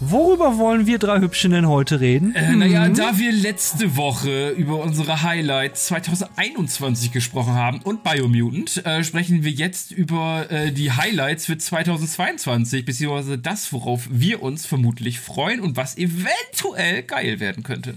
Worüber wollen wir drei Hübschen denn heute reden? Äh, naja, da wir letzte Woche über unsere Highlights 2021 gesprochen haben und Biomutant, äh, sprechen wir jetzt über äh, die Highlights für 2022, beziehungsweise das, worauf wir uns vermutlich freuen und was eventuell geil werden könnte.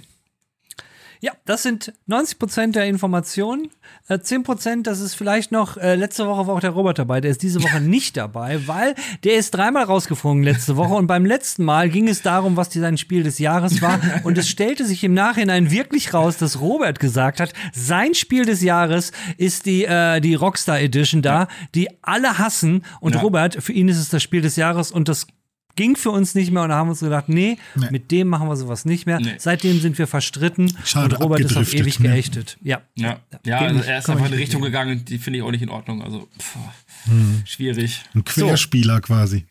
Ja, das sind 90% der Informationen. Äh, 10%, das ist vielleicht noch, äh, letzte Woche war auch der Robert dabei, der ist diese Woche nicht dabei, weil der ist dreimal rausgeflogen letzte Woche und beim letzten Mal ging es darum, was die sein Spiel des Jahres war und es stellte sich im Nachhinein wirklich raus, dass Robert gesagt hat, sein Spiel des Jahres ist die, äh, die Rockstar Edition da, die alle hassen und Ja. Robert, für ihn ist es das Spiel des Jahres und das ging für uns nicht mehr und da haben wir uns gedacht, nee, Nee. mit dem machen wir sowas nicht mehr. Nee. Seitdem sind wir verstritten Schade, und Robert ist auf ewig ne? geächtet. Ja. Ja, ja Geht also er ist einfach in eine Richtung gegangen, die finde ich auch nicht in Ordnung. Also, pff, schwierig. Ein Querspieler quasi.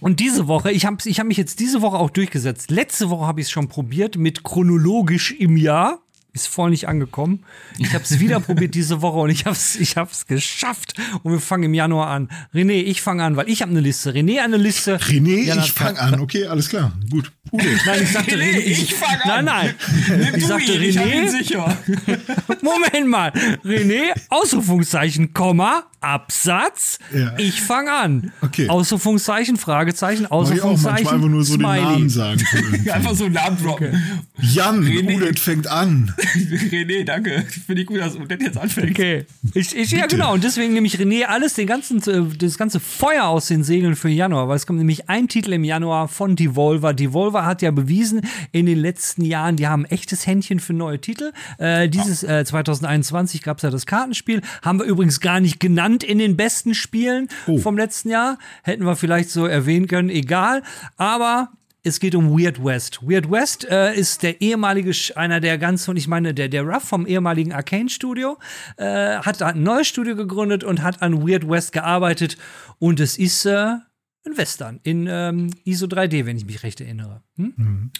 Und diese Woche, ich habe ich hab mich jetzt diese Woche auch durchgesetzt. Letzte Woche habe ich es schon probiert mit chronologisch im Jahr. Ist voll nicht angekommen. Ich habe es wieder probiert diese Woche und ich habe es ich hab's geschafft. Und wir fangen im Januar an. René, ich fange an, weil ich habe eine Liste. René eine Liste. René, Jan hat ich fang an. Okay, alles klar. Gut. Ude. Nein, ich sagte René, ich fang Nein, an. nein. Nimm Ich du sagte ihn, ich René. sicher. Moment mal. René, Ausrufungszeichen, Komma, Absatz. Ja. Ich fange an. Okay. Ausrufungszeichen, Fragezeichen, Mach ich auch Ausrufungszeichen. manchmal einfach nur so Smiley. den Namen sagen. Einfach so einen Namen droppen. Jan, René. Ude fängt an. René, danke. Finde ich gut, dass Odette jetzt anfängt. Okay. Ich, ich, ja, genau. Und deswegen nehme ich René alles, den ganzen, äh, das ganze Feuer aus den Segeln für Januar, weil es kommt nämlich ein Titel im Januar von Devolver. Devolver hat ja bewiesen in den letzten Jahren, die haben ein echtes Händchen für neue Titel. Äh, dieses äh, 2021 gab es ja das Kartenspiel. Haben wir übrigens gar nicht genannt in den besten Spielen Oh. vom letzten Jahr. Hätten wir vielleicht so erwähnen können, egal. Aber es geht um Weird West. Weird West äh, ist der ehemalige, einer der ganz, und ich meine, der, der Ruff vom ehemaligen Arcane Studio, äh, hat da ein neues Studio gegründet und hat an Weird West gearbeitet. Und es ist äh, ein Western in ähm, ISO 3D, wenn ich mich recht erinnere. Hm?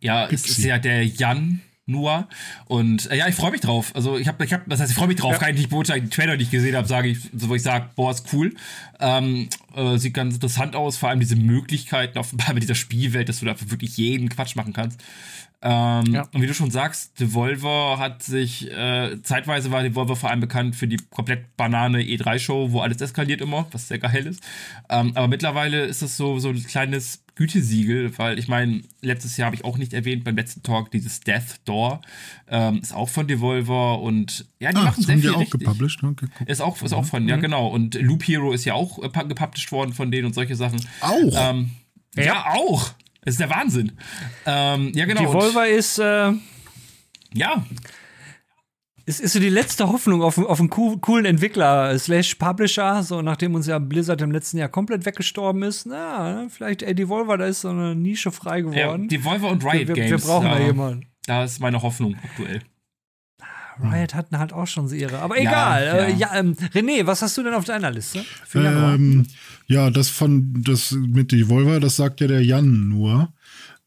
Ja, es Pixie. ist ja der Jan Noah. Und äh, ja, ich freue mich drauf. Also ich habe, ich hab, das heißt, ich freue mich drauf. Kann ich nicht beurteilen. Die Trailer, die ich gesehen habe, sage ich, so wo ich sage, boah, ist cool. Ähm, äh, sieht ganz interessant aus. Vor allem diese Möglichkeiten, offenbar mit dieser Spielwelt, dass du da wirklich jeden Quatsch machen kannst. Ähm, Ja. Und wie du schon sagst, Devolver hat sich, äh, zeitweise war Devolver vor allem bekannt für die komplett Banane E3-Show, wo alles eskaliert immer, was sehr geil ist. Ähm, aber mittlerweile ist es so, so ein kleines Gütesiegel, weil ich meine, letztes Jahr habe ich auch nicht erwähnt beim letzten Talk, dieses Death Door ähm, ist auch von Devolver und ja, die Ah, machen das sehr haben viel die auch richtig. gepublished. Guck. Ist auch, ist auch von, ja genau. Und Loop Hero ist ja auch äh, gepublished worden von denen und solche Sachen. Auch? Ähm, ja. auch. Das ist der Wahnsinn. Ähm, ja, genau. Devolver ist, äh, Und, ja, ist, ist so die letzte Hoffnung auf, auf einen coo- coolen Entwickler slash Publisher, so nachdem uns ja Blizzard im letzten Jahr komplett weggestorben ist. Na, vielleicht äh, Devolver, da ist so eine Nische frei ja geworden. Devolver und wir, Riot wir, Games. wir brauchen da äh, jemanden. Da ist meine Hoffnung aktuell. Riot hatten halt auch schon so ihre. Aber Ja, egal. Äh, ja. ja, ähm, René, was hast du denn auf deiner Liste? Ähm, ja, das von das mit Devolver, das sagt ja der Jan nur.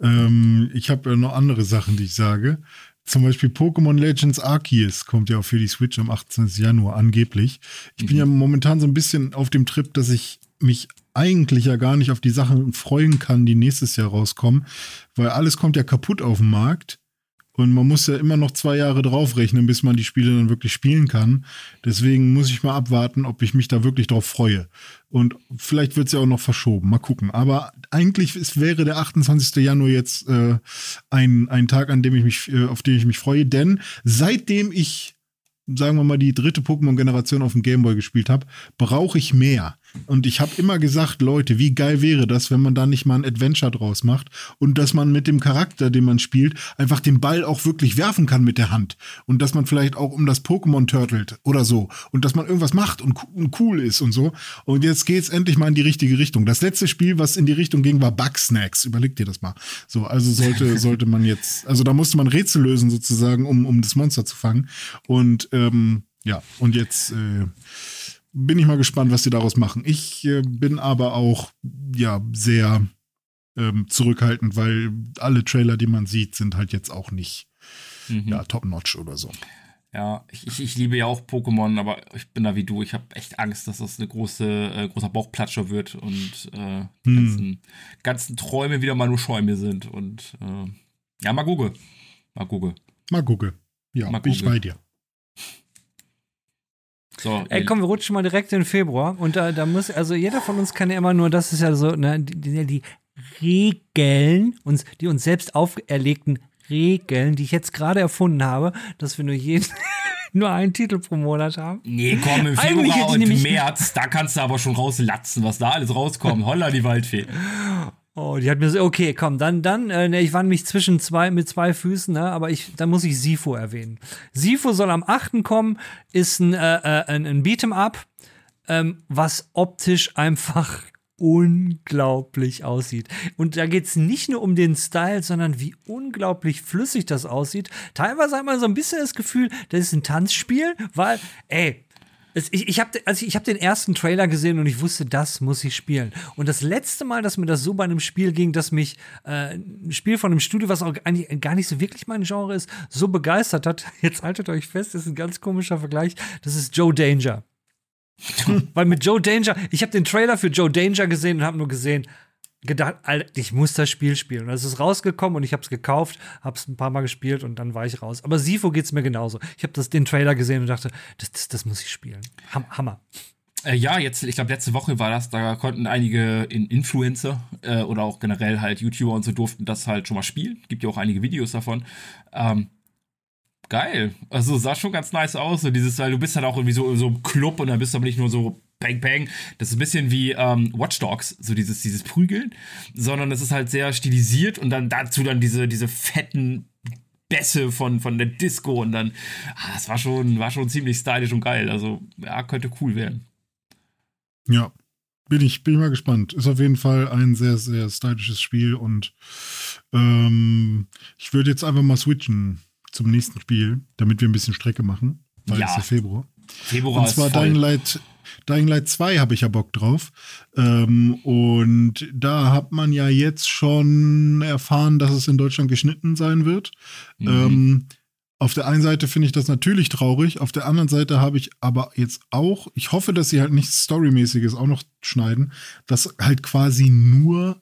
Ähm, ich habe ja noch andere Sachen, die ich sage. Zum Beispiel Pokémon Legends Arceus kommt ja auch für die Switch am 18. Januar angeblich. Ich bin ja momentan so ein bisschen auf dem Trip, dass ich mich eigentlich ja gar nicht auf die Sachen freuen kann, die nächstes Jahr rauskommen, weil alles kommt ja kaputt auf dem Markt. Und man muss ja immer noch zwei Jahre draufrechnen, bis man die Spiele dann wirklich spielen kann. Deswegen muss ich mal abwarten, ob ich mich da wirklich drauf freue. Und vielleicht wird es ja auch noch verschoben. Mal gucken. Aber eigentlich ist, wäre der 28. Januar jetzt äh, ein, ein Tag, an dem ich mich, äh, auf den ich mich freue. Denn seitdem ich, sagen wir mal, die dritte Pokémon-Generation auf dem Gameboy gespielt habe, brauche ich mehr. Und ich habe immer gesagt, Leute, wie geil wäre das, wenn man da nicht mal ein Adventure draus macht und dass man mit dem Charakter, den man spielt, einfach den Ball auch wirklich werfen kann mit der Hand. Und dass man vielleicht auch um das Pokémon turtelt oder so. Und dass man irgendwas macht und, cool ist und so. Und jetzt geht's endlich mal in die richtige Richtung. Das letzte Spiel, was in die Richtung ging, war Bugsnacks. Überleg dir das mal. So, also sollte, sollte man jetzt, also da musste man Rätsel lösen sozusagen, um, um das Monster zu fangen. Und ähm, ja, und jetzt äh, bin ich mal gespannt, was sie daraus machen. Ich äh, bin aber auch ja sehr ähm, zurückhaltend, weil alle Trailer, die man sieht, sind halt jetzt auch nicht Mhm. ja, top-notch oder so. Ja, ich, ich, liebe ja auch Pokémon, aber ich bin da wie du. Ich habe echt Angst, dass das eine große, äh, großer Bauchplatscher wird und äh, die Hm. ganzen, ganzen Träume wieder mal nur Schäume sind. Und äh, ja, mal gucke. Mal gucke. Mal gucke. Ja, Mal bin ich bei dir. So, Ey, komm, wir rutschen mal direkt in Februar. Und da, da muss, also jeder von uns kann ja immer nur, das ist ja so, ne, die, die, Regeln, uns, die uns selbst auferlegten Regeln, die ich jetzt gerade erfunden habe, dass wir nur jeden, nur einen Titel pro Monat haben. Nee, komm, im Februar und März, da kannst du aber schon rauslatzen, was da alles rauskommt. Holla, die Waldfee. Oh, die hat mir so, okay, komm, dann, dann, äh, ne, ich war nämlich zwischen zwei, mit zwei Füßen, ne, aber ich, dann muss ich Sifo erwähnen. Sifo soll am 8. kommen, ist ein, äh, äh, ein, ein Beat'em Up, ähm, was optisch einfach unglaublich aussieht. Und da geht's nicht nur um den Style, sondern wie unglaublich flüssig das aussieht. Teilweise hat man so ein bisschen das Gefühl, das ist ein Tanzspiel, weil, ey, es, ich, ich habe also ich hab den ersten Trailer gesehen und ich wusste, das muss ich spielen. Und das letzte Mal, dass mir das so bei einem Spiel ging, dass mich äh, ein Spiel von einem Studio, was auch eigentlich gar nicht so wirklich mein Genre ist, so begeistert hat. Jetzt haltet euch fest, das ist ein ganz komischer Vergleich. Das ist Joe Danger. Weil mit Joe Danger, ich habe den Trailer für Joe Danger gesehen und habe nur gesehen, gedacht, ich muss das Spiel spielen. Und es ist rausgekommen und ich habe es gekauft, habe es ein paar Mal gespielt und dann war ich raus. Aber Sifo geht's mir genauso. Ich habe den Trailer gesehen und dachte, das, das, das muss ich spielen. Ham Hammer. Äh, ja, jetzt, ich glaube, letzte Woche war das, da konnten einige in Influencer äh, oder auch generell halt YouTuber und so durften das halt schon mal spielen. Gibt ja auch einige Videos davon. Ähm, geil. Also sah schon ganz nice aus. So dieses, weil du bist halt auch irgendwie so, so im Club und dann bist du aber nicht nur so Bang Bang. Das ist ein bisschen wie ähm, Watch Dogs, so dieses, dieses Prügeln, sondern es ist halt sehr stilisiert und dann dazu dann diese, diese fetten Bässe von, von der Disco und dann, ah, das war schon, war schon ziemlich stylisch und geil. Also, ja, könnte cool werden. Ja, bin ich, bin ich mal gespannt. Ist auf jeden Fall ein sehr, sehr stylisches Spiel und ähm, ich würde jetzt einfach mal switchen zum nächsten Spiel, damit wir ein bisschen Strecke machen, weil Ja. es ist ja Februar. Februar Und zwar ist voll. Dying Light, Dying Light 2 habe ich ja Bock drauf. Ähm, und da hat man ja jetzt schon erfahren, dass es in Deutschland geschnitten sein wird. Mhm. Ähm, auf der einen Seite finde ich das natürlich traurig, auf der anderen Seite habe ich aber jetzt auch, ich hoffe, dass sie halt nichts Storymäßiges auch noch schneiden, dass halt quasi nur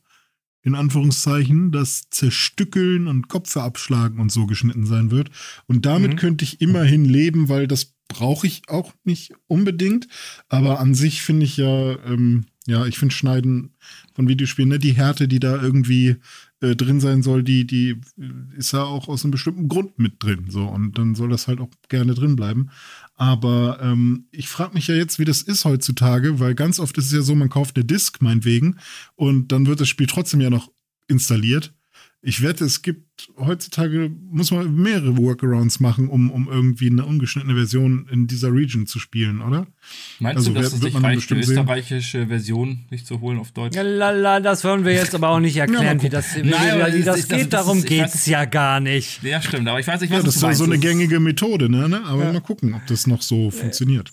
in Anführungszeichen das Zerstückeln und Kopfe abschlagen und so geschnitten sein wird. Und damit Mhm. könnte ich immerhin leben, weil das brauche ich auch nicht unbedingt. Aber an sich finde ich ja, ähm, ja, ich finde Schneiden von Videospielen, ne, die Härte, die da irgendwie äh, drin sein soll, die, die äh, ist ja auch aus einem bestimmten Grund mit drin. So, und dann soll das halt auch gerne drin bleiben. Aber ähm, ich frage mich ja jetzt, wie das ist heutzutage, weil ganz oft ist es ja so, man kauft eine Disk, meinetwegen, und dann wird das Spiel trotzdem ja noch installiert. Ich wette, es gibt heutzutage, muss man mehrere Workarounds machen, um, um irgendwie eine ungeschnittene Version in dieser Region zu spielen, oder? Meinst also du, dass wer- es wird sich man dann reicht, eine bestimmt sehen. österreichische Version nicht zu holen auf Deutsch? Ja, lala, das wollen wir jetzt aber auch nicht Ja, erklären, wie gucken. das, wie, Nein, wie das- das das- das- geht. das Darum ist- weiß- geht's ja gar nicht. Ja, stimmt, aber ich weiß nicht, Ja, was das du ist ja meinst. so eine Das- gängige Methode, ne? ne? Aber mal gucken, ob das noch so funktioniert.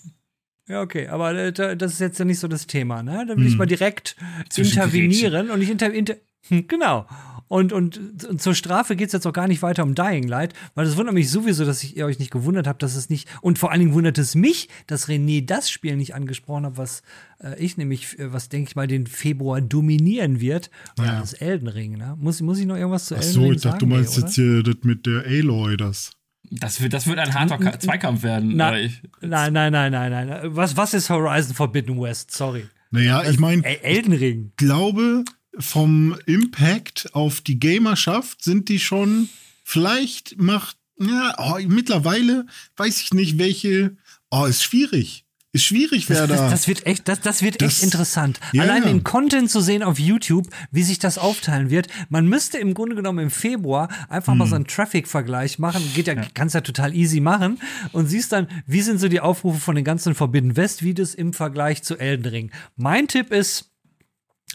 Ja, okay, aber äh, da- das ist jetzt ja nicht so das Thema, ne? Da will Hm. ich mal direkt intervenieren und ich inter, inter hm, genau. Und, und z- zur Strafe geht's jetzt auch gar nicht weiter um Dying Light, weil es wundert mich sowieso, dass ich, ihr euch nicht gewundert habt, dass es nicht, und vor allen Dingen wundert es mich, dass René das Spiel nicht angesprochen hat, was äh, ich nämlich, äh, was denke ich mal, den Februar dominieren wird, und Ja. das Elden Ring, ne? Muss, muss ich noch irgendwas zu Ach Elden so, Ring ich dachte, du sagen? meinst jetzt hier das mit der Aloy, das. Das wird, das wird ein harter Ka Zweikampf werden. Na, weil ich, nein, nein, nein, nein, nein. Was, was ist Horizon Forbidden West? Sorry. Naja, ich meine, Ey, Elden Ring. glaube, vom Impact auf die Gamerschaft sind die schon, vielleicht macht, ja, oh, mittlerweile weiß ich nicht, welche, oh, ist schwierig. Ist schwierig, wer das, da. das wird echt, das, das wird Das- echt interessant. Ja, Allein ja. den Content zu sehen auf YouTube, wie sich das aufteilen wird. Man müsste im Grunde genommen im Februar einfach Hm. mal so einen Traffic-Vergleich machen. Geht ja, kannst ja total easy machen. Und siehst dann, wie sind so die Aufrufe von den ganzen Forbidden West-Videos im Vergleich zu Elden Ring. Mein Tipp ist,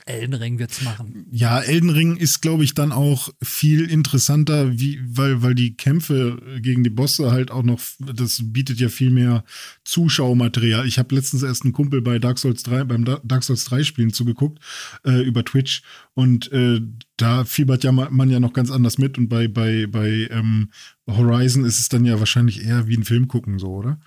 Elden Ring wird's machen. Ja, Elden Ring ist, glaube ich, dann auch viel interessanter, wie, weil, weil die Kämpfe gegen die Bosse halt auch noch, das bietet ja viel mehr Zuschauermaterial. Ich habe letztens erst einen Kumpel bei Dark Souls 3, beim Da- Dark Souls 3 Spielen zugeguckt, äh, über Twitch. Und äh, da fiebert ja ma- man ja noch ganz anders mit. Und bei, bei, bei ähm, Horizon ist es dann ja wahrscheinlich eher wie ein Film gucken, so, oder?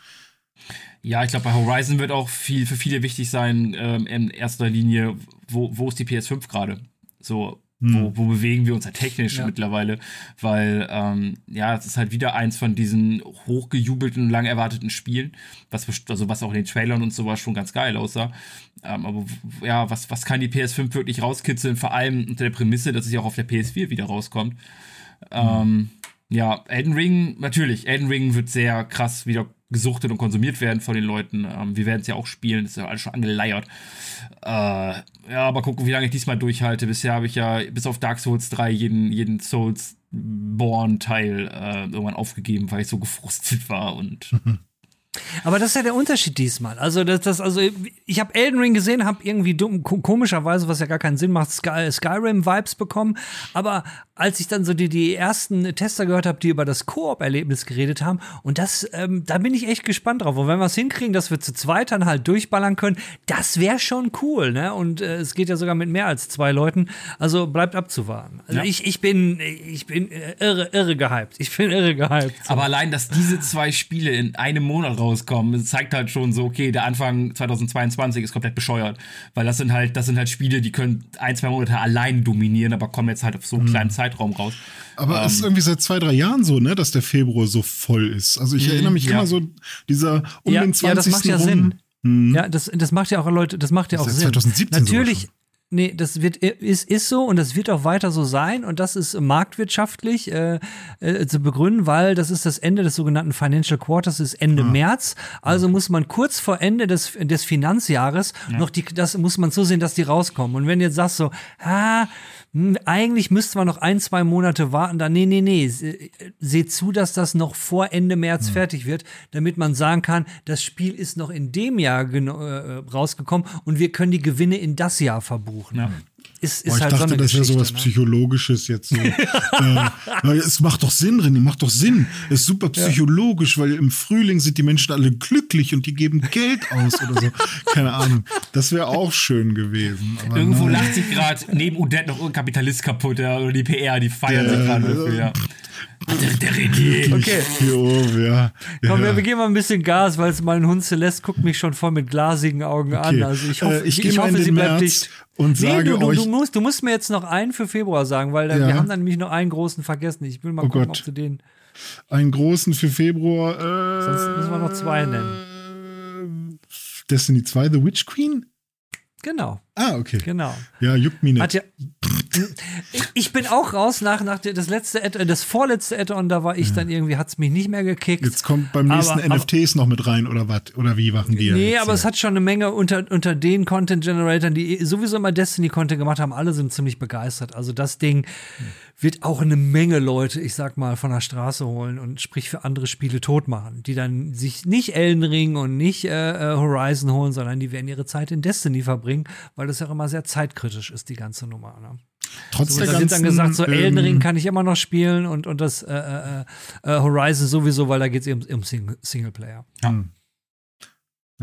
Ja, ich glaube, bei Horizon wird auch viel für viele wichtig sein, ähm, in erster Linie, wo, wo ist die PS5 gerade? So, wo, wo bewegen wir uns halt technisch Ja. mittlerweile? Weil, ähm, ja, es ist halt wieder eins von diesen hochgejubelten lang erwarteten Spielen, was, also was auch in den Trailern und sowas schon ganz geil aussah. Ähm, aber ja, was, was kann die PS5 wirklich rauskitzeln? Vor allem unter der Prämisse, dass es ja auch auf der PS4 wieder rauskommt. Ähm, ja, Elden Ring, natürlich. Elden Ring wird sehr krass wieder gesuchtet und konsumiert werden von den Leuten. Ähm, wir werden es ja auch spielen, ist ja alles schon angeleiert. Äh, ja, aber gucken, wie lange ich diesmal durchhalte. Bisher habe ich ja bis auf Dark Souls 3 jeden, jeden Souls-Born-Teil äh, irgendwann aufgegeben, weil ich so gefrustet war und Aber das ist ja der Unterschied diesmal. Also das, das also ich habe Elden Ring gesehen, habe irgendwie dumm, ko- komischerweise, was ja gar keinen Sinn macht, Sky, Skyrim-Vibes bekommen. Aber als ich dann so die, die ersten Tester gehört habe, die über das Koop-Erlebnis geredet haben, und das, ähm, da bin ich echt gespannt drauf. Und wenn wir es hinkriegen, dass wir zu zweit dann halt durchballern können, das wäre schon cool, ne? Und äh, es geht ja sogar mit mehr als zwei Leuten. Also bleibt abzuwarten. Also Ja. ich, ich bin, ich bin äh, irre, irre gehypt. Ich bin irre gehypt. Aber allein, dass diese zwei Spiele in einem Monat rauskommen, das zeigt halt schon so, okay, der Anfang 2022 ist komplett bescheuert. Weil das sind halt, das sind halt Spiele, die können ein, zwei Monate allein dominieren, aber kommen jetzt halt auf so einen kleinen Zeitraum raus. Aber es ist irgendwie seit zwei, drei Jahren so, ne, dass der Februar so voll ist. Also ich erinnere mich ja. immer so, dieser um ja, den 20. ja, das macht ja rum. Sinn. Ja, das, das macht ja auch Leute, das macht ja auch Das ist Sinn. ja 2017 sogar Natürlich, schon. Nee, das wird ist, ist so und das wird auch weiter so sein und das ist marktwirtschaftlich äh, äh, zu begründen, weil das ist das Ende des sogenannten Financial Quarters, ist Ende März. Also muss man kurz vor Ende des, des Finanzjahres noch die, das muss man so sehen, dass die rauskommen. Und wenn jetzt sagst so, ah, hm, eigentlich müssten wir noch ein, zwei Monate warten, dann nee, nee, nee, se- seht zu, dass das noch vor Ende März Hm. fertig wird, damit man sagen kann, das Spiel ist noch in dem Jahr äh, rausgekommen und wir können die Gewinne in das Jahr verbuchen. Ist, ist Boah, ich halt dachte, so das wäre sowas ne? Psychologisches jetzt so. äh, es macht doch Sinn, René, macht doch Sinn. Es ist super psychologisch, weil im Frühling sind die Menschen alle glücklich und die geben Geld aus oder so. Keine Ahnung. Das wäre auch schön gewesen. Aber Irgendwo nein. lacht sich gerade neben Odette noch irgendein Kapitalist kaputt, ja, oder die PR, die feiern sich gerade dafür, ja. Der, René. Okay. Hier oben, ja. Komm, ja. wir, wir geben mal ein bisschen Gas, weil mein Hund Celeste guckt mich schon voll mit glasigen Augen an. Okay. Also ich hoffe, Äh, ich ich, mal hoffe sie bleibt dicht. und sage du, du, euch- du, musst, du musst mir jetzt noch einen für Februar sagen, weil da- Ja. wir haben dann nämlich noch einen großen vergessen. Ich will mal Oh gucken, Gott. ob du den. Einen großen für Februar. Äh, Sonst müssen wir noch zwei nennen. Destiny 2, The Witch Queen? Genau, Ah, okay. genau. Ja, juckt mich Hat nicht. ja. Ich- bin auch raus nach, nach der- das letzte Add- äh, das vorletzte Add-on, da war ich dann irgendwie, hat es mich nicht mehr gekickt. Jetzt kommt beim nächsten Aber- aber- NFTs noch mit rein oder was? Oder wie machen die Nee, aber hier? es hat schon eine Menge unter, unter den Content-Generatoren, die sowieso immer Destiny-Content gemacht haben. Alle sind ziemlich begeistert. Also das Ding wird auch eine Menge Leute, ich sag mal, von der Straße holen und sprich für andere Spiele tot machen, die dann sich nicht Elden Ring und nicht äh, äh, Horizon holen, sondern die werden ihre Zeit in Destiny verbringen, weil das ja auch immer sehr zeitkritisch ist, die ganze Nummer. Ne? Trotz So, der da wird dann ganzen, gesagt, so Elden Ring ähm, kann ich immer noch spielen und, und das äh, äh, äh, Horizon sowieso, weil da geht es eben um Sing Singleplayer.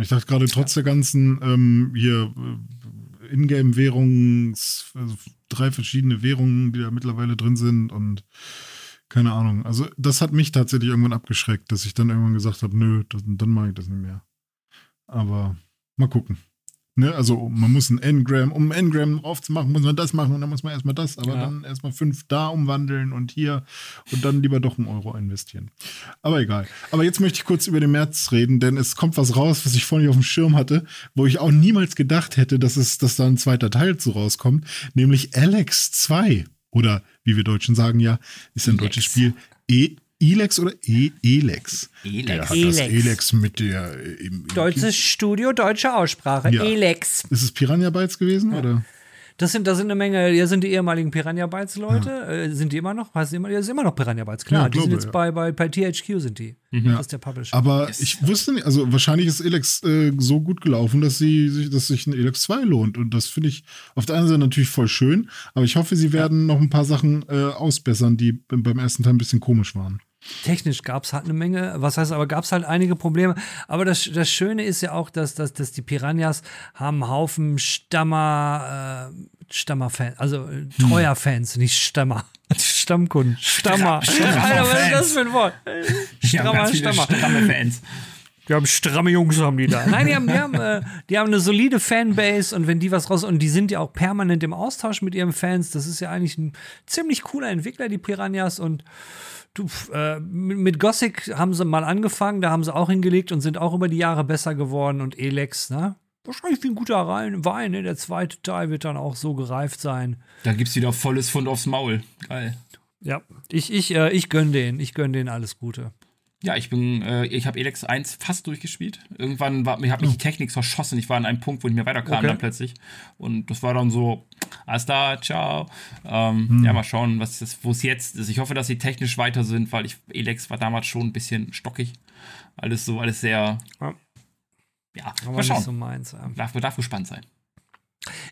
Ich dachte gerade, trotz der ganzen ähm, hier äh, Ingame-Währungs, also drei verschiedene Währungen, die da mittlerweile drin sind und keine Ahnung. Also das hat mich tatsächlich irgendwann abgeschreckt, dass ich dann irgendwann gesagt habe, nö, das, dann mache ich das nicht mehr. Aber mal gucken. Ne? Also man muss ein Engram, um ein Engram aufzumachen, muss man das machen und dann muss man erstmal das, aber Ja. dann erstmal fünf da umwandeln und hier und dann lieber doch einen Euro investieren. Aber egal. Aber jetzt möchte ich kurz über den März reden, denn es kommt was raus, was ich vorhin auf dem Schirm hatte, wo ich auch niemals gedacht hätte, dass es, dass da ein zweiter Teil zu rauskommt, nämlich Alex 2. Oder wie wir Deutschen sagen ja, ist ein deutsches Spiel. E Elex oder e Elex? Elex. Der hat Elex. das Elex mit der. äh, Im, im Deutsches Studio, deutsche Aussprache. Ja. Elex. Ist es Piranha Bytes gewesen? Oder? Das sind, das sind eine Menge, hier sind die ehemaligen Piranha Bytes Leute. Äh, sind die immer noch? Heißt immer, ja, sind immer noch Piranha Bytes, klar. Ja, die sind glaube, jetzt ja. bei, bei, bei THQ sind die. Das ist der Publisher. Aber ich wusste nicht, also wahrscheinlich ist Elex äh, so gut gelaufen, dass sie sich, dass sich ein Elex 2 lohnt. Und das finde ich auf der einen Seite natürlich voll schön, aber ich hoffe, sie werden noch ein paar Sachen äh, ausbessern, die beim ersten Teil ein bisschen komisch waren. Technisch gab es halt eine Menge, was heißt aber, gab es halt einige Probleme. Aber das, das Schöne ist ja auch, dass, dass, dass die Piranhas haben einen Haufen Stammer, äh, Stammer-Fans, also äh, treuer Fans, nicht Stammer. Stammkunden. Stammer. Stammer- Alter, was ist das für ein Wort? Stammer. stramme Fans. Die haben stramme Jungs, haben die da. Nein, die haben, die haben, äh, die haben eine solide Fanbase und wenn die was raus, und die sind ja auch permanent im Austausch mit ihren Fans. Das ist ja eigentlich ein ziemlich cooler Entwickler, die Piranhas. Und du, äh, mit, mit Gothic haben sie mal angefangen, da haben sie auch hingelegt und sind auch über die Jahre besser geworden. Und Elex, ne? Wahrscheinlich wie ein guter Rein- Wein, ne? Der zweite Teil wird dann auch so gereift sein. Da gibt's wieder volles Fund aufs Maul. Geil. Ja, ich, ich, äh, ich gönn denen, ich gönn denen alles Gute. Ja, ich bin, äh, ich habe Elex 1 fast durchgespielt. Irgendwann war, mir hat mich die Technik verschossen. Ich war an einem Punkt, wo ich mir weiterkam Okay. dann plötzlich. Und das war dann so, alles da, ciao. Ähm, Ja, mal schauen, was das, wo es jetzt ist. Ich hoffe, dass sie technisch weiter sind, weil ich, Elex war damals schon ein bisschen stockig. Alles so, alles sehr, Ja. ja, mal schauen. so meins. Ja. Darf, darf gespannt sein.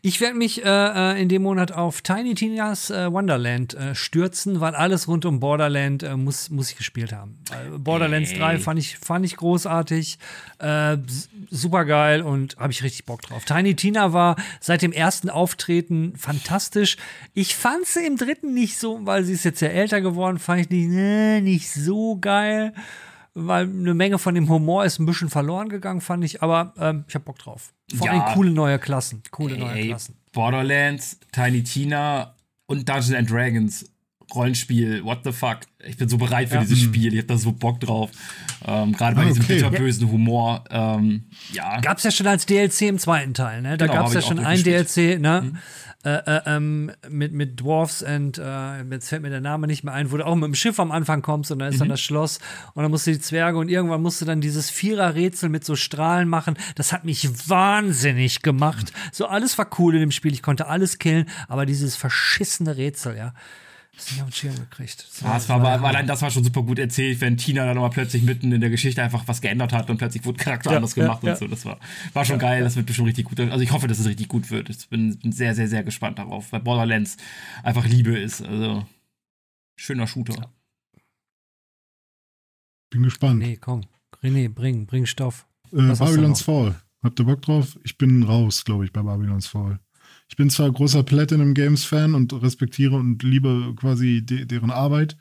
Ich werde mich äh, äh, in dem Monat auf Tiny Tina's äh, Wonderland äh, stürzen, weil alles rund um Borderland äh, muss, muss ich gespielt haben. Borderlands Ey. 3 fand ich, fand ich großartig, äh, super geil und habe ich richtig Bock drauf. Tiny Tina war seit dem ersten Auftreten fantastisch. Ich fand sie im dritten nicht so, weil sie ist jetzt ja älter geworden, fand ich nicht, ne, nicht so geil. Weil eine Menge von dem Humor ist ein bisschen verloren gegangen, fand ich, aber ähm, ich habe Bock drauf. Vor allem Ja. coole neue Klassen. Coole neue Ey, Klassen. Borderlands, Tiny Tina und Dungeons and Dragons. Rollenspiel, what the fuck. Ich bin so bereit für Ja. dieses Spiel. Ich hab da so Bock drauf. Ähm, Gerade bei Ah, diesem okay. bitterbösen Humor. Ähm, ja. Gab's ja schon als DLC im zweiten Teil, ne? Da Genau, gab's hab ja schon ein. DLC, ne? Äh, äh, ähm, mit, mit Dwarfs und äh, jetzt fällt mir der Name nicht mehr ein, wo du auch mit dem Schiff am Anfang kommst und dann ist dann das Schloss und dann musst du die Zwerge und irgendwann musst du dann dieses Vierer-Rätsel mit so Strahlen machen. Das hat mich wahnsinnig gemacht. So alles war cool in dem Spiel, ich konnte alles killen, aber dieses verschissene Rätsel, ja. Das nicht auf den Schirm gekriegt. Das Ja, es war aber allein das war schon super gut erzählt, wenn Tina dann aber plötzlich mitten in der Geschichte einfach was geändert hat und plötzlich wurde Charakter Ja, anders gemacht ja. und so. Das war, war schon geil, das wird bestimmt richtig gut. Also ich hoffe, dass es richtig gut wird. Ich bin, bin sehr, sehr, sehr gespannt darauf, weil Borderlands einfach Liebe ist. Also schöner Shooter. Bin gespannt. Nee, komm. René, bring, bring Stoff. Äh, Babylon's? Fall. Habt ihr Bock drauf? Ich bin raus, glaube ich, bei Babylon's Fall. Ich bin zwar großer Platinum Games Fan und respektiere und liebe quasi de deren Arbeit,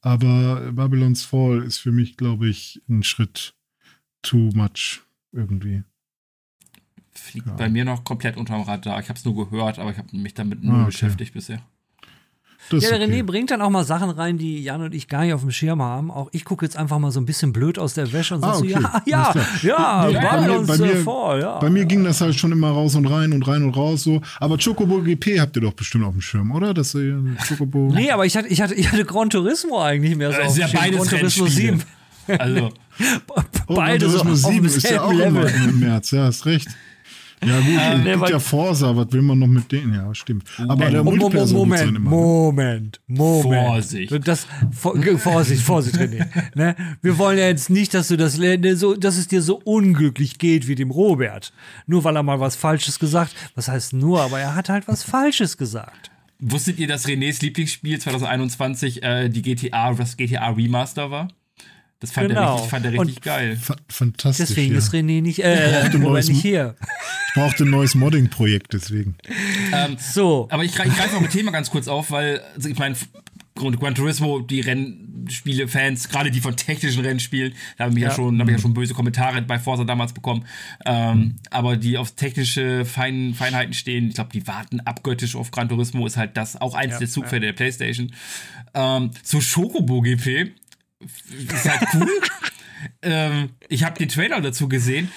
aber Babylon's Fall ist für mich, glaube ich, ein Schritt too much irgendwie. Fliegt Ja. bei mir noch komplett unterm Radar. Ich habe es nur gehört, aber ich habe mich damit nur Ah, okay. beschäftigt bisher. Das Ja, der okay. René bringt dann auch mal Sachen rein, die Jan und ich gar nicht auf dem Schirm haben. Auch ich gucke jetzt einfach mal so ein bisschen blöd aus der Wäsche und Ah, sag okay. so, ja, ja, ja, Nee, bei mir- bei äh, mir- Fall, ja. Bei mir ging das halt schon immer raus und rein und rein und raus so. Aber Chocobo GP habt ihr doch bestimmt auf dem Schirm, oder? Das äh, Chocobo. Nee, aber ich hatte, ich hatte, ich hatte Gran Turismo eigentlich mehr so Das auf ist dem ja Schirm. beides Gran Turismo Rennspiele. 7. Also, Oh, Beide Gran so Turismo auf 7 dem ist ja auch Level. im März, ja, hast recht. Ja, gut, es nee, gibt ja Forza, was will man noch mit denen? Ja, stimmt. Aber der gut sein Moment, immer. ne? Moment, Moment. Vorsicht. Das, vor, Vorsicht, Vorsicht, René. Ne? Wir wollen ja jetzt nicht, dass du das, ne, so, dass es dir so unglücklich geht wie dem Robert. Nur weil er mal was Falsches gesagt. Was heißt nur, aber er hat halt was Falsches gesagt. wusstet ihr, dass Renés Lieblingsspiel 2021 äh, die GTA, das GTA Remaster war? Das fand er Genau. richtig, fand er richtig Und- geil. Fa fantastisch. Deswegen ja. ist René nicht, äh, Robert neues nicht hier. Ich brauchte ein neues Modding-Projekt, deswegen. So. Aber ich, ich greife noch ein Thema ganz kurz auf, weil, also ich meine, Gran Gran Turismo, die Rennspiele-Fans, gerade die von technischen Rennspielen, da habe ich ja, Ja. schon, hab ich ja schon böse Kommentare bei Forza damals bekommen. Ähm, aber die auf technische Fein, Feinheiten stehen, ich glaube, die warten abgöttisch auf Gran Turismo, ist halt das auch eins Ja, der Zugpferde der Playstation. Ähm, zu Chocobo GP ist halt cool. ähm, ich habe den Trailer dazu gesehen.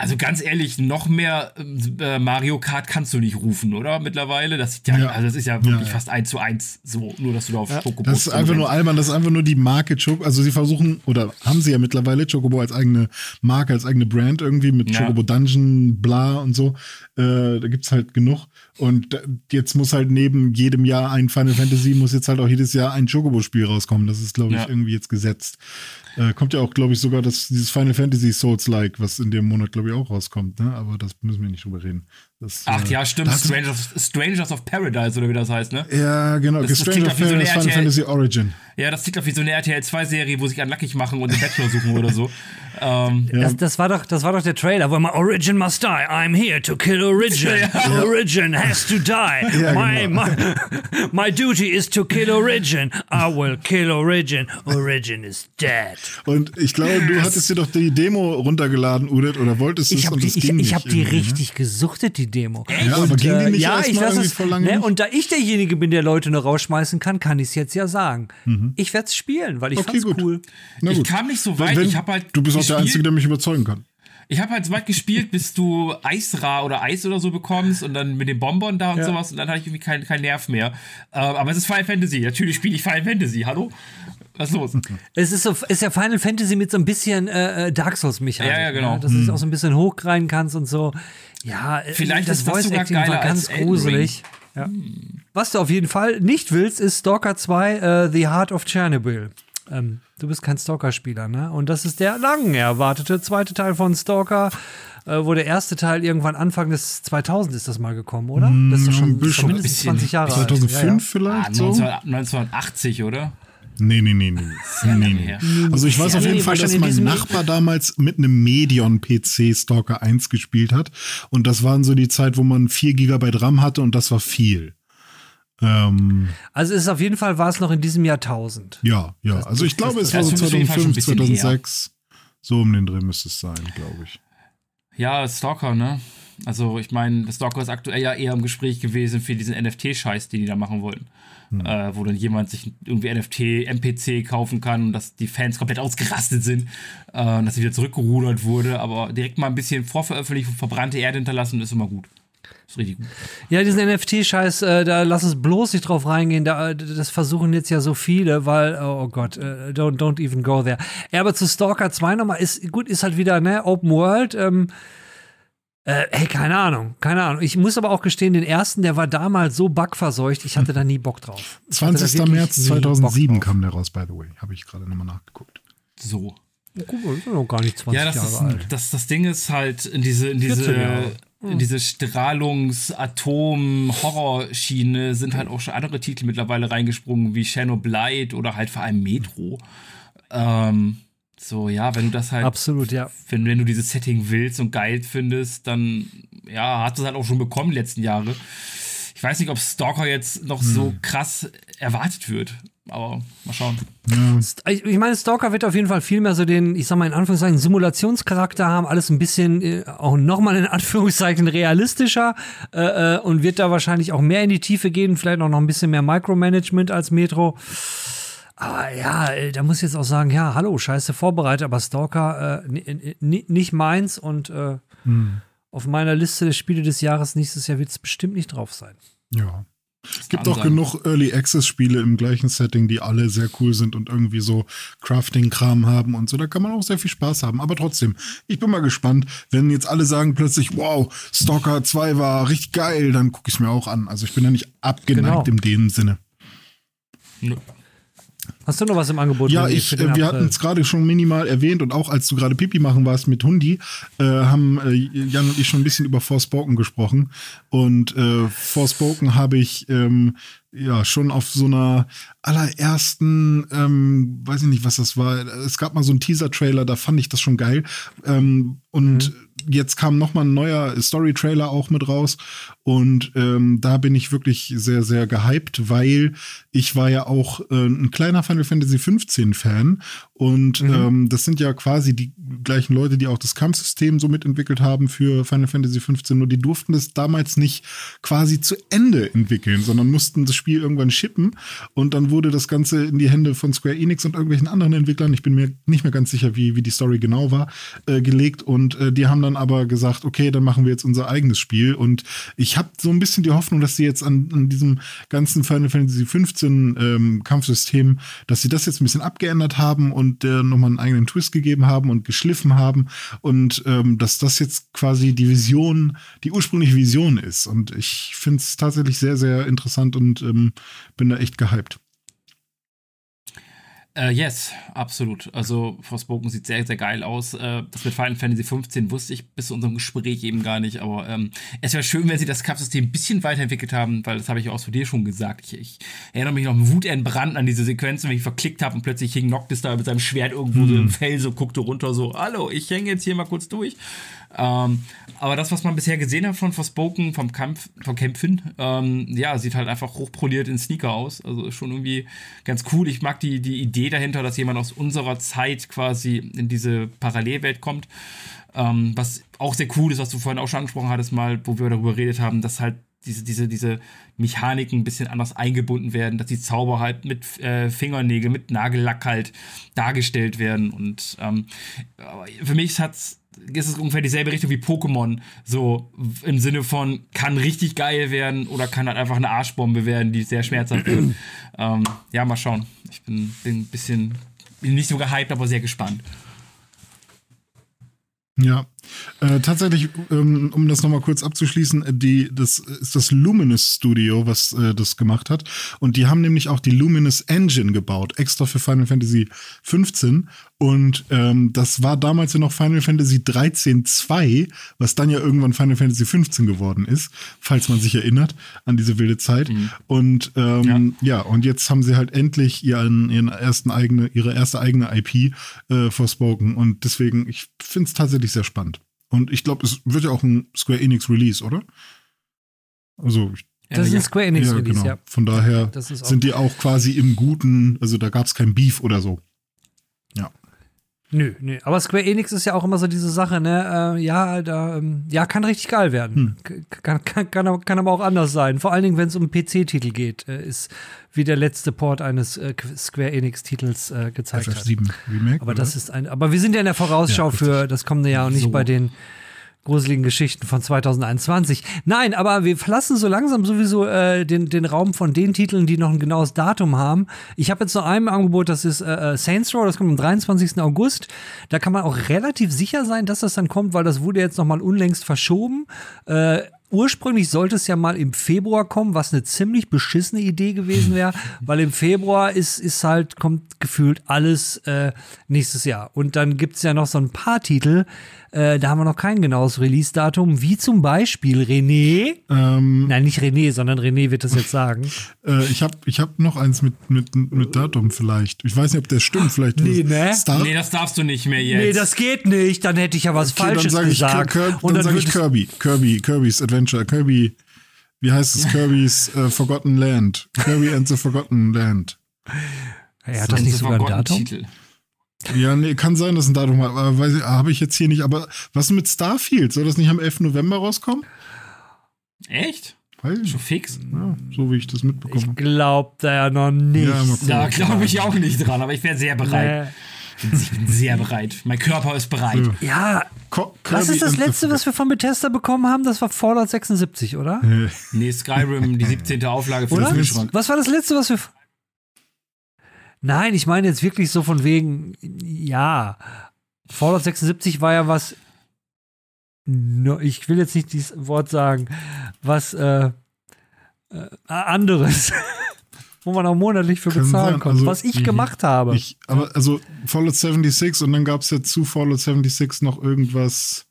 Also ganz ehrlich, noch mehr äh, Mario Kart kannst du nicht rufen, oder? Mittlerweile. Das, sieht ja, Ja. Also das ist ja wirklich Ja, ja. fast eins zu eins so, nur dass du da auf ja. Schokobo Das ist einfach nur albern, das ist einfach nur die Marke Chocobo. Also sie versuchen, oder haben sie ja mittlerweile Chocobo als eigene Marke, als eigene Brand irgendwie mit. Chocobo Dungeon, bla und so. Äh, da gibt's halt genug. Und jetzt muss halt neben jedem Jahr ein Final Fantasy, muss jetzt halt auch jedes Jahr ein Chocobo-Spiel rauskommen. Das ist, glaube ich, Ja. irgendwie jetzt gesetzt. Äh, kommt ja auch, glaube ich, sogar das, dieses Final Fantasy Souls-like, was in dem Monat, glaube ich, auch rauskommt. Ne? Aber das müssen wir nicht drüber reden. Das, Ach äh, ja, stimmt. Strangers, Strangers of Paradise oder wie das heißt, ne? Ja, genau. Das- das Stranger klingt of wie so eine Paradise Final Fantasy Origin. Ja, das sieht doch wie so eine RTL 2-Serie, wo sich anlackig machen und den Bachelor suchen oder so. Ähm, Das, das, war doch, das war doch der Trailer, wo immer Origin must die. I'm here to kill Origin. Origin has to die. Ja, my, genau. my, my duty is to kill Origin. I will kill Origin. Origin is dead. Und ich glaube, du hattest dir doch die Demo runtergeladen, Udit, oder wolltest es Ich habe und die, ich, ging ich hab die ne? richtig gesuchtet, die Demo. Ja, aber ging die nicht ja, ich mal lass irgendwie es, vor ne, nicht? Und da ich derjenige bin, der Leute nur rausschmeißen kann, kann ich es jetzt ja sagen. Ich werde es spielen, weil ich Mhm. Okay, fand's gut. cool. Na ich gut. kam nicht so weit. wenn- ich habe halt. du bist auch der Einzige, der mich überzeugen kann. Ich habe halt so weit gespielt, bis du Eisra oder Eis oder so bekommst und dann mit dem Bonbon da und sowas und dann hatte ich irgendwie keinen keinen Nerv mehr. Ähm, aber es ist Final Fantasy. Natürlich spiele ich Final Fantasy. Hallo? Was ist los? Es ist, so, ist ja Final Fantasy mit so ein bisschen äh, äh, Dark Souls-Mechanik. Ja, ja, genau. Ne? Dass du auch so ein bisschen hochgreien kannst und so. Ja, äh, Vielleicht das ist das sogar Voice-Acting war geiler ganz gruselig. Ja. Was du auf jeden Fall nicht willst, ist Stalker 2 äh, The Heart of Chernobyl. Ähm, du bist kein Stalker-Spieler, ne? Und das ist der lang erwartete zweite Teil von Stalker, äh, wo der erste Teil irgendwann Anfang des 2000 ist das mal gekommen, oder? Das ist doch ein schon, doch mindestens 20 Jahre alt. 2005 Ja, ja. Ah, vielleicht so? 19, 1980, oder? Nee, nee, nee, nee. nee, lange nee. her. Also ich weiß auf Nee, jeden nee, Fall, dass in mein Nachbar damals mit einem Medion-PC Stalker 1 gespielt hat. Und das waren so die Zeit, wo man 4 GB RAM hatte und das war viel. Ähm, Also es ist auf jeden Fall war es noch in diesem Jahrtausend. ja, ja. Also ich glaube, es war so das ist auf jeden Fall schon ein 2005, bisschen 2006. So um den Dreh müsste es sein, glaube ich. Ja, Stalker, ne? Also ich meine, Stalker ist aktuell ja eher im Gespräch gewesen für diesen NFT-Scheiß, den die da machen wollten. Äh, wo dann jemand sich irgendwie NFT, MPC kaufen kann und dass die Fans komplett ausgerastet sind, äh, und dass sie wieder zurückgerudert wurde, aber direkt mal ein bisschen Vorveröffentlichung, verbrannte Erde hinterlassen, ist immer gut. Ist richtig gut. Ja, diesen NFT-Scheiß, äh, da lass es bloß nicht drauf reingehen. Da, äh, das versuchen jetzt ja so viele, weil, oh Gott, äh, don't, don't even go there. Ja, aber zu Stalker 2 nochmal, ist gut, ist halt wieder, ne, Open World, ähm, äh, hey, keine Ahnung, keine Ahnung. Ich muss aber auch gestehen, den ersten, der war damals so bugverseucht, ich hatte da nie Bock drauf. Ich hatte da 20. wirklich März nie Bock 2007 drauf. kam der raus, by the way. Habe ich gerade nochmal nachgeguckt. So. Guck mal, ist ja noch gar nicht 20 Ja, das, Jahre ist, alt. das, das Ding ist halt in diese, in 14 diese, in diese Strahlungs-Atom-Horrorschiene sind halt auch schon andere Titel mittlerweile reingesprungen, wie Shadow Blight oder halt vor allem Metro. Ähm, so, ja, wenn du das halt, Absolut, ja. wenn, wenn du dieses Setting willst und geil findest, dann, ja, hast du es halt auch schon bekommen die letzten Jahre. Ich weiß nicht, ob Stalker jetzt noch so krass erwartet wird, aber mal schauen. Ich, ich meine, Stalker wird auf jeden Fall viel mehr so den, ich sag mal in Anführungszeichen, Simulationscharakter haben, alles ein bisschen, äh, auch nochmal in Anführungszeichen realistischer äh, äh, und wird da wahrscheinlich auch mehr in die Tiefe gehen, vielleicht auch noch ein bisschen mehr Micromanagement als Metro. Aber ja, äh, da muss ich jetzt auch sagen, ja, hallo, scheiße vorbereitet, aber Stalker äh, ni- ni- nicht meins und äh, auf meiner Liste der Spiele des Jahres nächstes Jahr wird es bestimmt nicht drauf sein. Ja. Es gibt auch genug Early Access Spiele im gleichen Setting, die alle sehr cool sind und irgendwie so Crafting-Kram haben und so. Da kann man auch sehr viel Spaß haben. Aber trotzdem, ich bin mal gespannt, wenn jetzt alle sagen plötzlich, wow, Stalker 2 war richtig geil, dann gucke ich es mir auch an. Also ich bin da nicht abgeneigt Genau. in dem Sinne. Hast du noch was im Angebot? Ja, ich, äh, wir hatten es gerade schon minimal erwähnt und auch als du gerade Pipi machen warst mit Hundi, äh, haben äh, Jan und ich schon ein bisschen über Forspoken gesprochen. Und äh, Forspoken habe ich ähm, ja schon auf so einer allerersten, ähm, weiß ich nicht, was das war. Es gab mal so einen Teaser-Trailer, da fand ich das schon geil. Ähm, und jetzt kam noch mal ein neuer Story-Trailer auch mit raus. Und ähm, da bin ich wirklich sehr, sehr gehypt, weil ich war ja auch äh, ein kleiner Final Fantasy 15 Fan. Und ähm, das sind ja quasi die gleichen Leute, die auch das Kampfsystem so mitentwickelt haben für Final Fantasy 15. Nur die durften das damals nicht quasi zu Ende entwickeln, sondern mussten das Spiel irgendwann shippen. Und dann wurde das Ganze in die Hände von Square Enix und irgendwelchen anderen Entwicklern, ich bin mir nicht mehr ganz sicher, wie, wie die Story genau war, äh, gelegt. Und äh, die haben dann dann aber gesagt, okay, dann machen wir jetzt unser eigenes Spiel. Und ich habe so ein bisschen die Hoffnung, dass sie jetzt an, an diesem ganzen Final Fantasy 15 ähm, Kampfsystem, dass sie das jetzt ein bisschen abgeändert haben und äh, nochmal einen eigenen Twist gegeben haben und geschliffen haben und ähm, dass das jetzt quasi die Vision, die ursprüngliche Vision ist. Und ich finde es tatsächlich sehr, sehr interessant und ähm, bin da echt gehypt. Äh, yes, absolut. Also Forspoken sieht sehr, sehr geil aus. Äh, das mit Final Fantasy 15 wusste ich bis zu unserem Gespräch eben gar nicht, aber ähm, es wäre schön, wenn sie das Kampfsystem ein bisschen weiterentwickelt haben, weil das habe ich auch zu dir schon gesagt. Ich, ich erinnere mich noch mit Wut entbrannt an diese Sequenzen, wenn ich verklickt habe und plötzlich hing Noctis da mit seinem Schwert irgendwo Hm. so im Fell so guckte runter so, hallo, ich hänge jetzt hier mal kurz durch. Ähm, aber das, was man bisher gesehen hat von Forspoken, vom Kampf, vom Kämpfen, ähm, ja, sieht halt einfach hochpoliert in Sneaker aus. Also schon irgendwie ganz cool. Ich mag die, die Idee dahinter, dass jemand aus unserer Zeit quasi in diese Parallelwelt kommt. Ähm, was auch sehr cool ist, was du vorhin auch schon angesprochen hattest, mal, wo wir darüber geredet haben, dass halt diese, diese, diese Mechaniken ein bisschen anders eingebunden werden, dass die Zauber halt mit äh, Fingernägel, mit Nagellack halt dargestellt werden. Und ähm, für mich hat's ist es ungefähr dieselbe Richtung wie Pokémon. So im Sinne von, kann richtig geil werden oder kann halt einfach eine Arschbombe werden, die sehr schmerzhaft wird. ähm, ja, mal schauen. Ich bin, bin ein bisschen, bin nicht so gehypt, aber sehr gespannt. Ja, äh, tatsächlich, ähm, um das nochmal kurz abzuschließen, äh, die, das ist das Luminous Studio, was äh, das gemacht hat. Und die haben nämlich auch die Luminous Engine gebaut, extra für Final Fantasy 15. Und ähm, das war damals ja noch Final Fantasy 13.2, was dann ja irgendwann Final Fantasy 15 geworden ist, falls man sich erinnert an diese wilde Zeit. Und ähm, ja. und jetzt haben sie halt endlich ihren, ihren ersten eigene, ihre erste eigene IP äh, Forspoken. Und deswegen, ich finde es tatsächlich sehr spannend. Und ich glaube, es wird ja auch ein Square Enix Release, oder? Also, ich Das ist ein Square Enix ja, Release, genau. ja. Von daher sind die auch quasi im Guten, also da gab es kein Beef oder so. Ja. Nö, nö. Aber Square Enix ist ja auch immer so diese Sache, ne? Äh, ja, da, ähm, ja, kann richtig geil werden. Hm. Kann, kann, kann, aber- kann aber auch anders sein. Vor allen Dingen, wenn es um PC-Titel geht, äh, ist wie der letzte Port eines äh, Square Enix-Titels äh, gezeigt hat. FF7 Remake. Aber oder? das ist ein. Aber wir sind ja in der Vorausschau Ja, für das kommende Jahr und nicht So. bei den gruseligen Geschichten von 2021. Nein, aber wir verlassen so langsam sowieso äh, den, den Raum von den Titeln, die noch ein genaues Datum haben. Ich habe jetzt noch ein Angebot, das ist äh, äh, Saints Row, das kommt am 23. August. Da kann man auch relativ sicher sein, dass das dann kommt, weil das wurde jetzt noch mal unlängst verschoben. Äh, Ursprünglich sollte es ja mal im Februar kommen, was eine ziemlich beschissene Idee gewesen wäre, weil im Februar ist, ist halt, kommt gefühlt alles äh, nächstes Jahr. Und dann gibt's ja noch so ein paar Titel, äh, da haben wir noch kein genaues Release-Datum, wie zum Beispiel René. ähm, Nein, nicht René, sondern René wird das jetzt sagen. äh, ich habe ich hab noch eins mit, mit, mit Datum vielleicht. Ich weiß nicht, ob der stimmt. Vielleicht Nee, ne? Star Nee, das darfst du nicht mehr jetzt. Nee, das geht nicht, dann hätte ich ja was Okay, Falsches dann sage ich, gesagt. Kir Und dann sag ich Kirby. Kirby, Kirby's Adventure. Kirby, wie heißt es? Kirby's äh, Forgotten Land. Kirby and the Forgotten Land. Ja, hat das nicht sogar ein Datum? Titel. Ja, nee, kann sein, dass ein Datum hat, aber weiß ich- habe ich jetzt hier nicht. Aber was mit Starfield? Soll das nicht am 11. November rauskommen? Echt? Ich Schon fix? Ja, so wie ich das mitbekomme. Ich glaub da ja noch nicht. Ja. Da glaube ich auch nicht dran, aber ich wäre sehr bereit. Nee. Ich bin sehr bereit. Mein Körper ist bereit. Ja, Co was Kirby ist das letzte, was wir von Bethesda bekommen haben? Das war Fallout 76, oder? Äh, Nee, Skyrim, die 17. Auflage für Oder? den Kühlschrank. Was war das letzte, was wir. Nein, ich meine jetzt wirklich so von wegen, ja. Fallout 76 war ja was. Ich will jetzt nicht dieses Wort sagen, was äh, äh, anderes, wo man auch monatlich für bezahlen konnte, also- was ich gemacht habe. Ich, aber also Fallout 76 und dann gab es ja zu Fallout 76 noch irgendwas.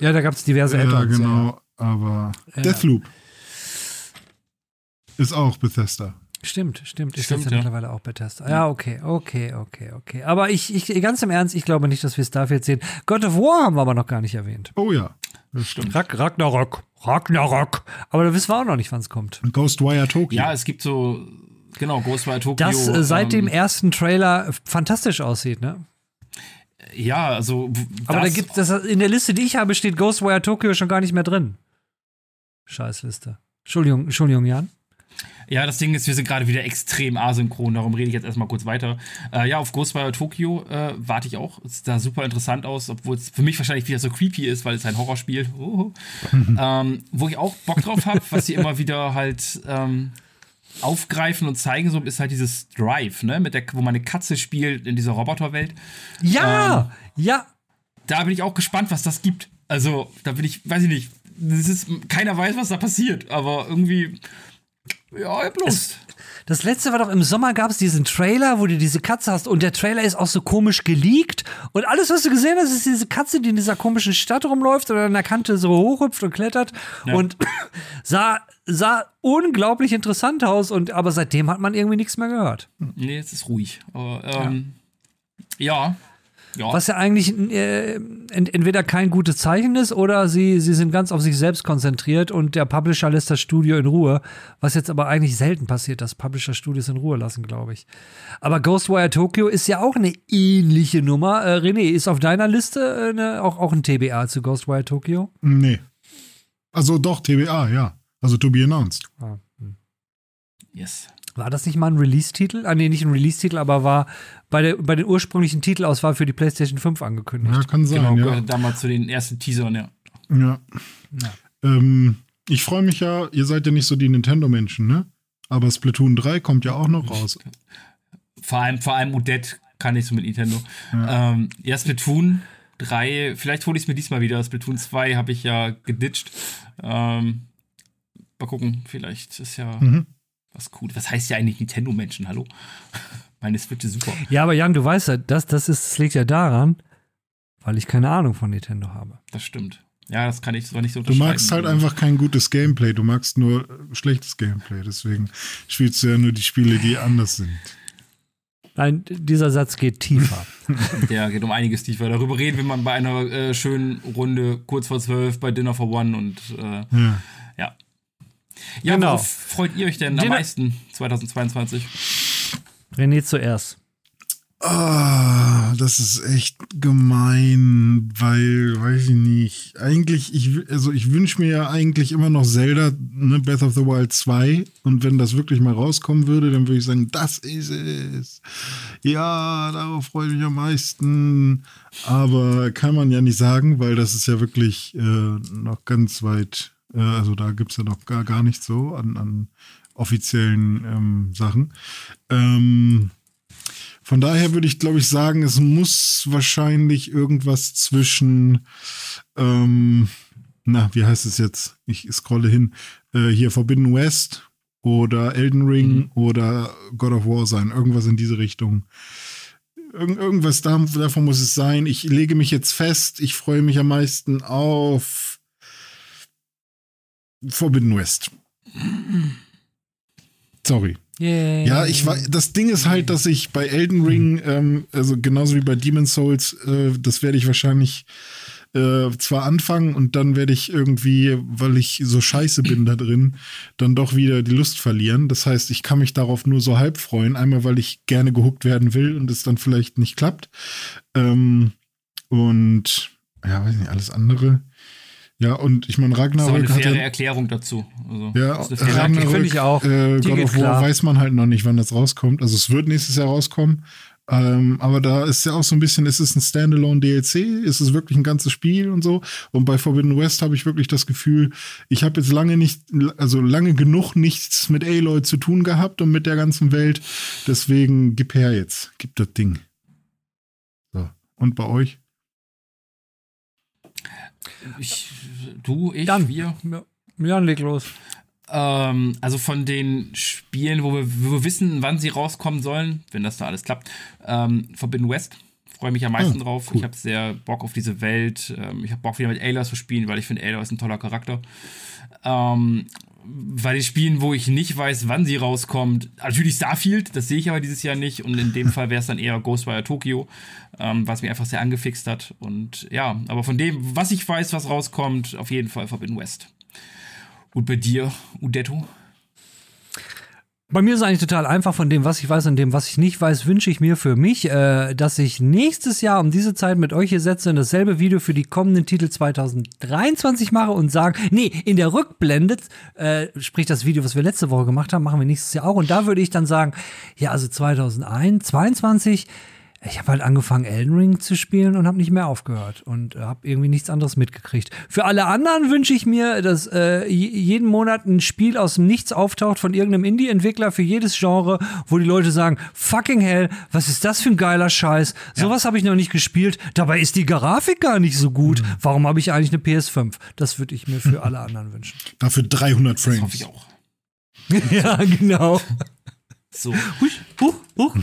ja, da gab es diverse Ja, Add-ons, genau. Aber Ja. Deathloop ist auch Bethesda. Stimmt, stimmt. Ist Stimmt, jetzt ja ja. mittlerweile auch Bethesda. Ja, okay, okay, okay, okay. Aber ich, ich, ganz im Ernst, ich glaube nicht, dass wir Starfield sehen. God of War haben wir aber noch gar nicht erwähnt. Oh ja. Stimmt. Rag Ragnarok. Ragnarok. Aber da wissen wir auch noch nicht, wann es kommt. Ghostwire Tokyo. Ja, es gibt so, genau, Ghostwire Tokyo. Das äh, seit dem ähm, ersten Trailer fantastisch aussieht, ne? Ja, also. Aber das, da gibt das in der Liste, die ich habe, steht Ghostwire Tokyo schon gar nicht mehr drin. Scheiß Liste. Entschuldigung, Entschuldigung, Jan. Ja, das Ding ist, wir sind gerade wieder extrem asynchron, darum rede ich jetzt erstmal kurz weiter. Äh, ja, auf Ghostwire Tokyo äh, warte ich auch. Es sah super interessant aus, obwohl es für mich wahrscheinlich wieder so creepy ist, weil es ein Horrorspiel. Oh. ähm, wo ich auch Bock drauf habe, was sie immer wieder halt ähm, aufgreifen und zeigen, so ist halt dieses Drive, ne, mit der, wo man eine Katze spielt in dieser Roboterwelt. Ja, ja. Da bin ich auch gespannt, was das gibt. Also, da bin ich, weiß ich nicht, das ist, keiner weiß, was da passiert, aber irgendwie, ja, ich hab Lust. Das letzte war doch im Sommer gab es diesen Trailer, wo du diese Katze hast und der Trailer ist auch so komisch geleakt und alles, was du gesehen hast, ist diese Katze, die in dieser komischen Stadt rumläuft oder an der Kante so hochhüpft und klettert Ja. und sah, sah unglaublich interessant aus und aber seitdem hat man irgendwie nichts mehr gehört. Nee, es ist ruhig. Aber, ähm, ja. Ja. Was ja eigentlich äh, ent entweder kein gutes Zeichen ist oder sie, sie sind ganz auf sich selbst konzentriert und der Publisher lässt das Studio in Ruhe. Was jetzt aber eigentlich selten passiert, dass Publisher Studios in Ruhe lassen, glaube ich. Aber Ghostwire Tokyo ist ja auch eine ähnliche Nummer. Äh, René, ist auf deiner Liste äh, ne, auch, auch ein TBA zu Ghostwire Tokyo? Nee. Also doch, TBA, ja. Also to be announced. Ah, hm. yes. War das nicht mal ein Release-Titel? Ah, nee, nicht ein Release-Titel, aber war bei, der, bei den ursprünglichen Titelauswahl für die PlayStation 5 angekündigt. Ja, kann sein, Genau, ja. gehört damals zu den ersten Teasern, ja. Ja. Ähm, ich freue mich ja, ihr seid ja nicht so die Nintendo-Menschen, ne? Aber Splatoon 3 kommt ja auch noch raus. Vor allem, vor allem Odette kann ich so mit Nintendo. Ja, ähm, ja Splatoon 3, vielleicht hole ich es mir diesmal wieder. Splatoon 2 habe ich ja geditcht. Ähm, mal gucken, vielleicht ist ja Mhm. Was cool. Was heißt ja eigentlich Nintendo-Menschen? Hallo? Meine Switch ist super. Ja, aber Jan, du weißt ja, das, das, ist, das liegt ja daran, weil ich keine Ahnung von Nintendo habe. Das stimmt. Ja, das kann ich so nicht so Du magst halt einfach kein gutes Gameplay, du magst nur schlechtes Gameplay. Deswegen spielst du ja nur die Spiele, die anders sind. Nein, dieser Satz geht tiefer. Ja, geht um einiges tiefer. Darüber reden wir mal bei einer äh, schönen Runde kurz vor zwölf bei Dinner for One und äh, Ja. Ja. Genau. worauf freut ihr euch denn am Dinner- meisten 2022? René zuerst. Ah, das ist echt gemein, weil, weiß ich nicht. Eigentlich, ich, also ich wünsche mir ja eigentlich immer noch Zelda, ne, Breath of the Wild 2. Und wenn das wirklich mal rauskommen würde, dann würde ich sagen, das ist es. Ja, darauf freue ich mich am meisten. Aber kann man ja nicht sagen, weil das ist ja wirklich äh, noch ganz weit, also da gibt es ja noch gar, gar nicht so an, an offiziellen ähm, Sachen. Ähm, von daher würde ich, glaube ich, sagen, es muss wahrscheinlich irgendwas zwischen, ähm, na, wie heißt es jetzt? Ich scrolle hin. Äh, hier Forbidden West oder Elden Ring oder God of War sein. Irgendwas in diese Richtung. Irgend, irgendwas da, davon muss es sein. Ich lege mich jetzt fest. Ich freue mich am meisten auf Forbidden West. Sorry. Yay. Ja, ich war, das Ding ist halt, dass ich bei Elden Ring, ähm, also genauso wie bei Demon's Souls, äh, das werde ich wahrscheinlich äh, zwar anfangen und dann werde ich irgendwie, weil ich so scheiße bin da drin, dann doch wieder die Lust verlieren. Das heißt, ich kann mich darauf nur so halb freuen. Einmal, weil ich gerne gehuckt werden will und es dann vielleicht nicht klappt. Ähm, und ja, weiß nicht, alles andere. Ja, und ich meine, Das ist aber Ragnarök eine faire ja, Erklärung dazu. Also, ja, das ist Ragnarök finde ich auch. Äh, God of War klar. weiß man halt noch nicht, wann das rauskommt. Also es wird nächstes Jahr rauskommen. Ähm, aber da ist ja auch so ein bisschen, ist es ein Standalone DLC? Ist es wirklich ein ganzes Spiel und so? Und bei Forbidden West habe ich wirklich das Gefühl, ich habe jetzt lange nicht, also lange genug nichts mit Aloy zu tun gehabt und mit der ganzen Welt. Deswegen gib her jetzt, gib das Ding. So. Und bei euch? Ich, du, ich, Jan. wir. Ja, leg los. Ähm, also von den Spielen, wo wir, wo wir wissen, wann sie rauskommen sollen, wenn das da alles klappt, ähm, Forbidden West. Freue mich am meisten Oh, drauf. cool. Ich habe sehr Bock auf diese Welt. Ähm, ich habe Bock wieder mit Ayla zu spielen, weil ich finde, Ayla ist ein toller Charakter. Ähm, bei den Spielen, wo ich nicht weiß, wann sie rauskommt, natürlich Starfield, das sehe ich aber dieses Jahr nicht. Und in dem Fall wäre es dann eher Ghostwire Tokyo, ähm, was mich einfach sehr angefixt hat. Und ja, aber von dem, was ich weiß, was rauskommt, auf jeden Fall Forbidden West. Und bei dir, Udetto? Bei mir ist es eigentlich total einfach von dem, was ich weiß und dem, was ich nicht weiß, wünsche ich mir für mich, äh, dass ich nächstes Jahr um diese Zeit mit euch hier setze und dasselbe Video für die kommenden Titel 2023 mache und sage, nee, in der Rückblende, äh, sprich das Video, was wir letzte Woche gemacht haben, machen wir nächstes Jahr auch. Und da würde ich dann sagen, ja, also 2001, 22, ich habe halt angefangen, Elden Ring zu spielen und habe nicht mehr aufgehört und äh, habe irgendwie nichts anderes mitgekriegt. Für alle anderen wünsche ich mir, dass äh, jeden Monat ein Spiel aus dem Nichts auftaucht von irgendeinem Indie-Entwickler für jedes Genre, wo die Leute sagen, fucking hell, was ist das für ein geiler Scheiß? Sowas habe ich noch nicht gespielt. Dabei ist die Grafik gar nicht so gut. Warum habe ich eigentlich eine PS5? Das würde ich mir für alle anderen wünschen. Dafür 300 Frames. Das hoffe ich auch. ja, genau. So. Huch, huch, huch.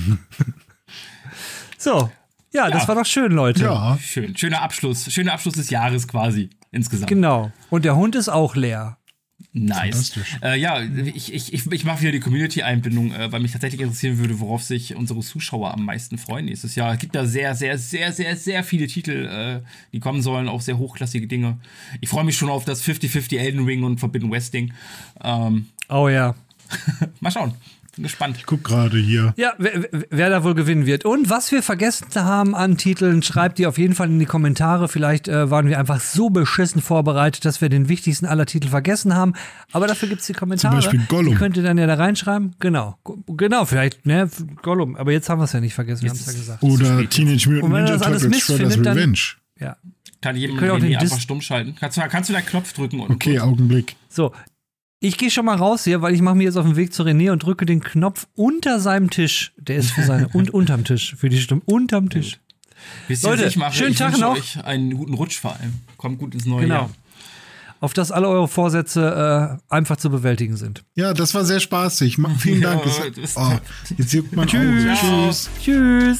So. Ja, das Ja. war doch schön, Leute. Ja, Schön. Schöner Abschluss. Schöner Abschluss des Jahres quasi. Insgesamt. Genau. Und der Hund ist auch leer. Nice. Äh, ja, ich, ich, ich, ich mache wieder die Community-Einbindung, äh, weil mich tatsächlich interessieren würde, worauf sich unsere Zuschauer am meisten freuen nächstes Jahr. Es gibt da sehr, sehr, sehr, sehr, sehr viele Titel, äh, die kommen sollen, auch sehr hochklassige Dinge. Ich freue mich schon auf das 50-50 Elden Ring und Forbidden West Ding. Ähm, Oh ja. mal schauen. Bin gespannt. guck gerade hier. Ja, wer, wer- da wohl gewinnen wird. Und was wir vergessen haben an Titeln, schreibt ihr auf jeden Fall in die Kommentare. Vielleicht äh, waren wir einfach so beschissen vorbereitet, dass wir den wichtigsten aller Titel vergessen haben. Aber dafür gibt's die Kommentare. Beispiel Gollum. Die könnt ihr dann ja da reinschreiben. Genau. Genau, vielleicht, ne, Gollum. Aber jetzt haben wir es ja nicht vergessen, wir haben es ja gesagt. Oder. Teenage Mutant Und wenn Ninja das alles Turtles Shredder's findet, dann- Revenge. Ja. Kann den einfach stumm schalten. Kannst du, kannst du da Knopf drücken und Okay, Augenblick. So. Ich gehe schon mal raus hier, weil ich mache mir jetzt auf den Weg zu René und drücke den Knopf unter seinem Tisch. Der ist für seine und unterm Tisch für die Stimme unterm Tisch. Wisst ihr, Leute, was ich mache? schönen ich Tag wünsche noch. euch einen guten Rutsch vor allem. Kommt gut ins neue Genau. Jahr. Auf dass alle eure Vorsätze äh, einfach zu bewältigen sind. Ja, das war sehr spaßig. Vielen Dank. Ja, oh, jetzt juckt mein Auge. Tschüss. Tschüss.